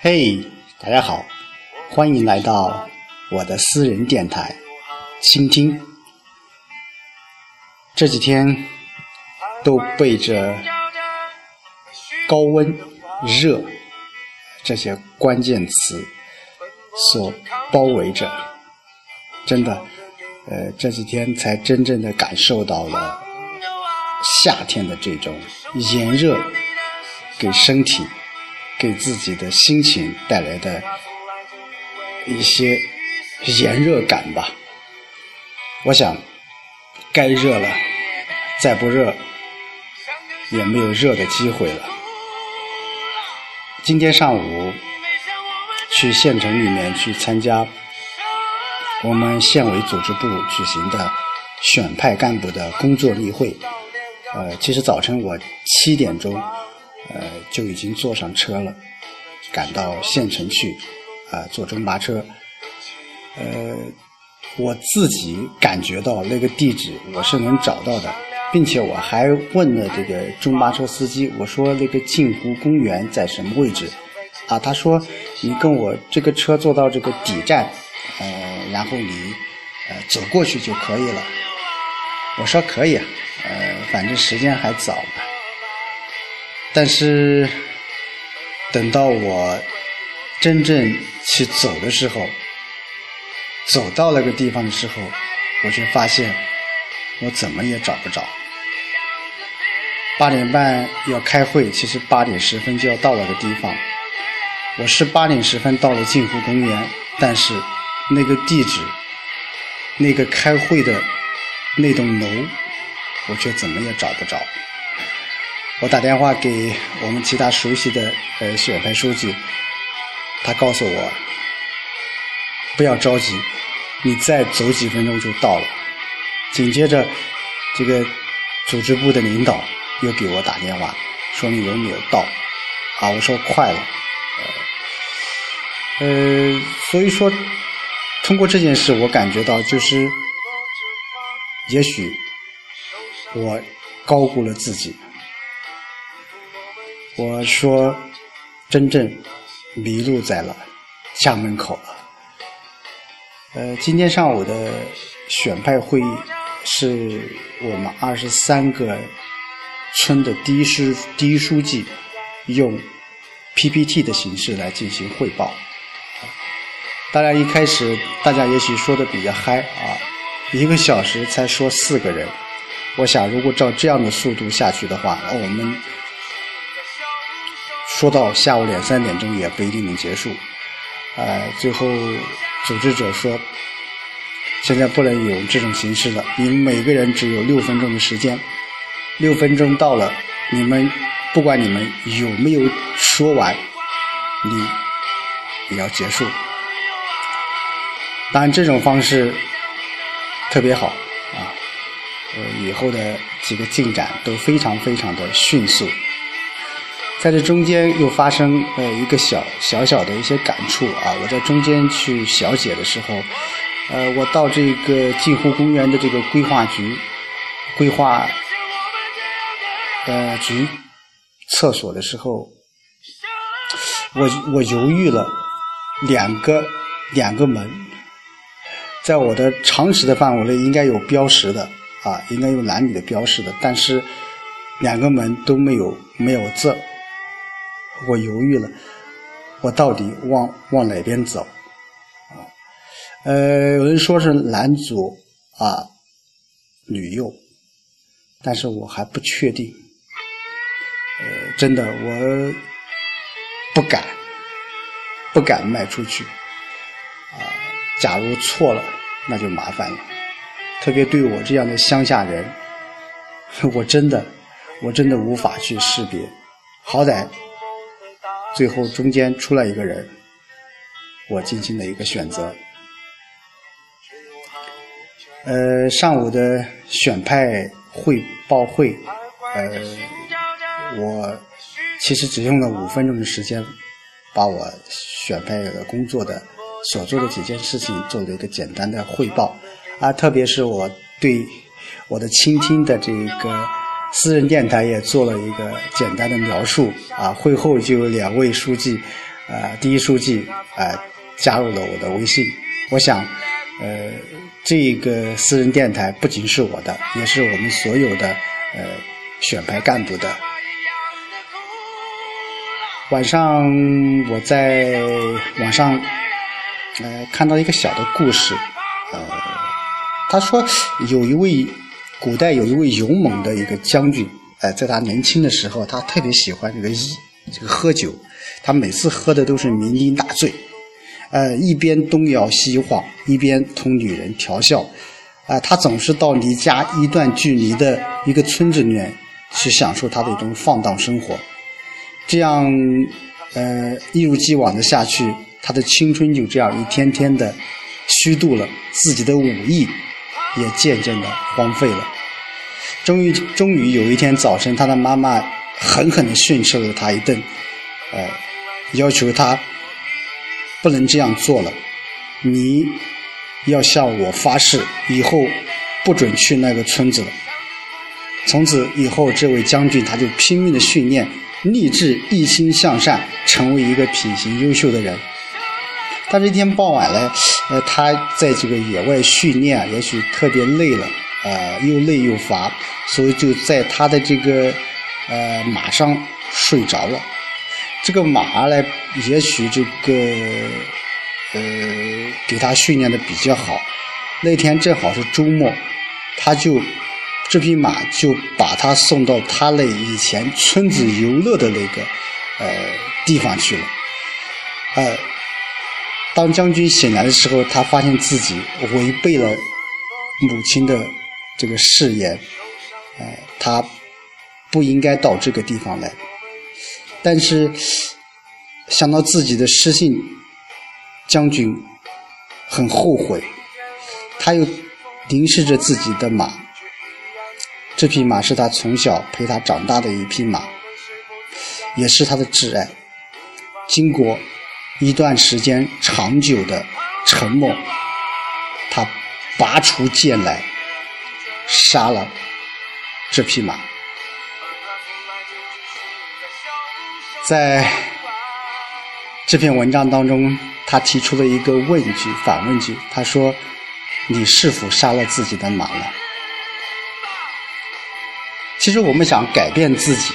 嘿，大家好，欢迎来到我的私人电台，倾听。这几天都被着高温、热这些关键词所包围着，真的，呃，这几天才真正的感受到了夏天的这种炎热。给身体、给自己的心情带来的一些炎热感吧。我想，该热了，再不热也没有热的机会了。今天上午去县城里面去参加我们县委组织部举行的选派干部的工作例会。呃，其实早晨我七点钟。呃，就已经坐上车了，赶到县城去，啊，坐中巴车。呃，我自己感觉到那个地址我是能找到的，并且我还问了这个中巴车司机，我说那个镜湖公园在什么位置？啊，他说你跟我这个车坐到这个底站，呃，然后你呃走过去就可以了。我说可以，呃，反正时间还早嘛。但是，等到我真正去走的时候，走到那个地方的时候，我却发现我怎么也找不着。八点半要开会，其实八点十分就要到那个地方。我是八点十分到了镜湖公园，但是那个地址、那个开会的那栋楼，我却怎么也找不着。我打电话给我们其他熟悉的呃选派书记，他告诉我不要着急，你再走几分钟就到了。紧接着，这个组织部的领导又给我打电话，说你有没有到？啊，我说快了。呃，所以说，通过这件事，我感觉到就是，也许我高估了自己。我说，真正迷路在了家门口了。呃，今天上午的选派会议是我们二十三个村的第一书第一书记用 PPT 的形式来进行汇报。当然，一开始大家也许说的比较嗨啊，一个小时才说四个人。我想，如果照这样的速度下去的话，那我们。说到下午两三点钟也不一定能结束，呃，最后组织者说，现在不能有这种形式了，你们每个人只有六分钟的时间，六分钟到了，你们不管你们有没有说完，你也要结束。当然，这种方式特别好啊，呃，以后的几个进展都非常非常的迅速。在这中间又发生呃一个小小小的一些感触啊！我在中间去小解的时候，呃，我到这个镜湖公园的这个规划局规划呃局厕所的时候，我我犹豫了两个两个门，在我的常识的范围内应该有标识的啊，应该有男女的标识的，但是两个门都没有没有字。我犹豫了，我到底往往哪边走？啊，呃，有人说是男左啊，女右，但是我还不确定。呃，真的，我不敢，不敢迈出去。啊，假如错了，那就麻烦了。特别对我这样的乡下人，我真的，我真的无法去识别。好歹。最后，中间出来一个人，我进行了一个选择。呃，上午的选派汇报会，呃，我其实只用了五分钟的时间，把我选派的工作的所做的几件事情做了一个简单的汇报。啊，特别是我对我的倾听的这个私人电台也做了一个简单的描述啊。会后就有两位书记，呃，第一书记啊加入了我的微信。我想，呃，这个私人电台不仅是我的，也是我们所有的呃选派干部的。晚上我在网上呃看到一个小的故事，呃，他说有一位古代有一位勇猛的一个将军，呃，在他年轻的时候，他特别喜欢这个一这个喝酒，他每次喝的都是酩酊大醉，呃，一边东摇西晃，一边同女人调笑，啊，他总是到离家一段距离的一个村子里面去享受他的一种放荡生活。这样，呃，一如既往的下去，他的青春就这样一天天的虚度了，自己的武艺也渐渐的荒废了。终于，终于有一天早晨，他的妈妈狠狠的训斥了他一顿，呃，要求他不能这样做了，你要向我发誓，以后不准去那个村子了。从此以后，这位将军他就拼命的训练。立志一心向善，成为一个品行优秀的人。但是，一天傍晚呢，呃，他在这个野外训练，也许特别累了，呃，又累又乏，所以就在他的这个呃马上睡着了。这个马呢，也许这个呃给他训练的比较好。那天正好是周末，他就。这匹马就把他送到他那以前村子游乐的那个呃地方去了。呃，当将军醒来的时候，他发现自己违背了母亲的这个誓言，呃，他不应该到这个地方来。但是想到自己的失信，将军很后悔，他又凝视着自己的马。这匹马是他从小陪他长大的一匹马，也是他的挚爱。经过一段时间长久的沉默，他拔出剑来，杀了这匹马。在这篇文章当中，他提出了一个问句、反问句，他说：“你是否杀了自己的马了？”其实我们想改变自己，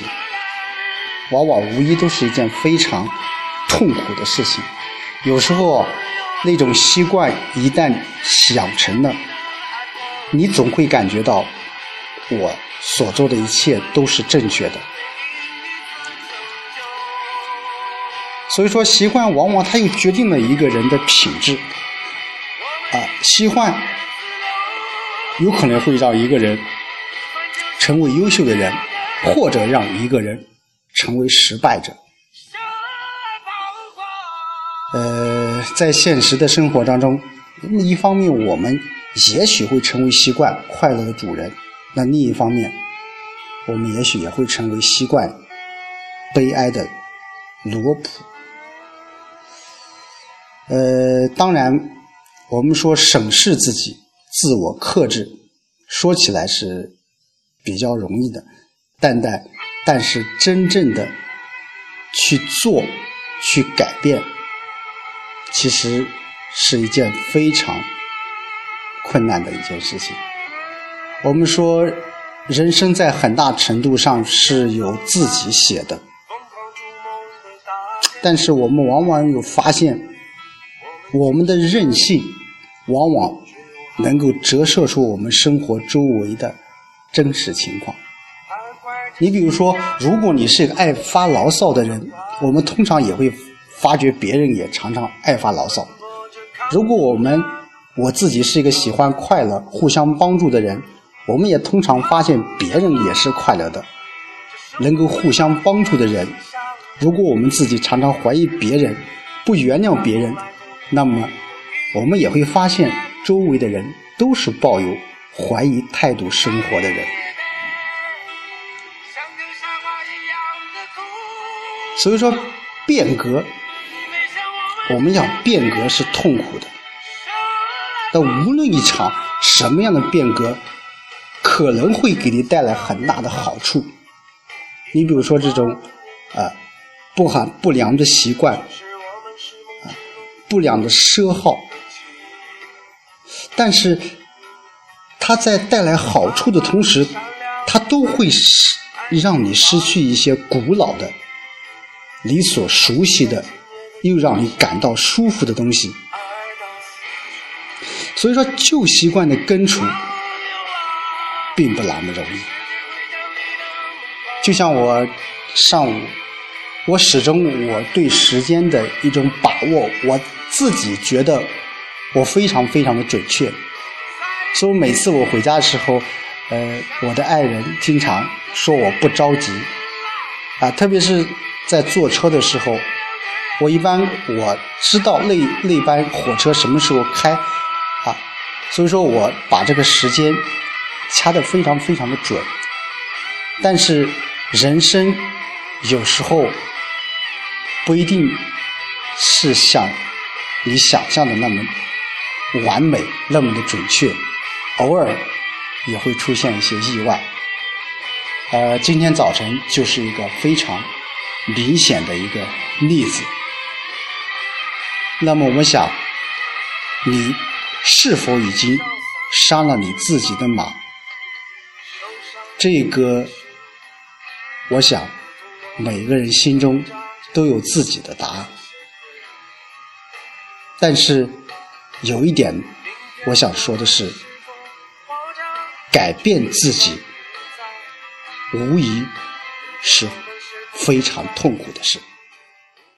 往往无疑都是一件非常痛苦的事情。有时候，那种习惯一旦养成了，你总会感觉到我所做的一切都是正确的。所以说，习惯往往它又决定了一个人的品质。啊，习惯有可能会让一个人。成为优秀的人，或者让一个人成为失败者。在现实的生活当中，一方面我们也许会成为习惯快乐的主人，那另一方面，我们也许也会成为习惯悲哀的罗普。呃，当然，我们说审视自己、自我克制，说起来是。比较容易的，但但但是真正的去做、去改变，其实是一件非常困难的一件事情。我们说，人生在很大程度上是由自己写的，但是我们往往有发现，我们的任性往往能够折射出我们生活周围的。真实情况，你比如说，如果你是一个爱发牢骚的人，我们通常也会发觉别人也常常爱发牢骚。如果我们我自己是一个喜欢快乐、互相帮助的人，我们也通常发现别人也是快乐的，能够互相帮助的人。如果我们自己常常怀疑别人、不原谅别人，那么我们也会发现周围的人都是抱有。怀疑态度生活的人，所以说变革，我们讲变革是痛苦的。但无论一场什么样的变革，可能会给你带来很大的好处。你比如说这种啊不好不良的习惯啊不良的奢耗，但是它在带来好处的同时，它都会失让你失去一些古老的、你所熟悉的又让你感到舒服的东西。所以说，旧习惯的根除并不那么容易。就像我上午，我始终我对时间的一种把握，我自己觉得我非常非常的准确。所以每次我回家的时候，呃，我的爱人经常说我不着急，啊，特别是在坐车的时候，我一般我知道那那班火车什么时候开啊。所以说我把这个时间掐得非常非常的准，但是人生有时候不一定是像你想象的那么完美，那么的准确，偶尔也会出现一些意外。呃，今天早晨就是一个非常明显的一个例子。那么我们想，你。是否已经伤了你自己的马？这个，我想每个人心中都有自己的答案。但是有一点，我想说的是，改变自己无疑是非常痛苦的事。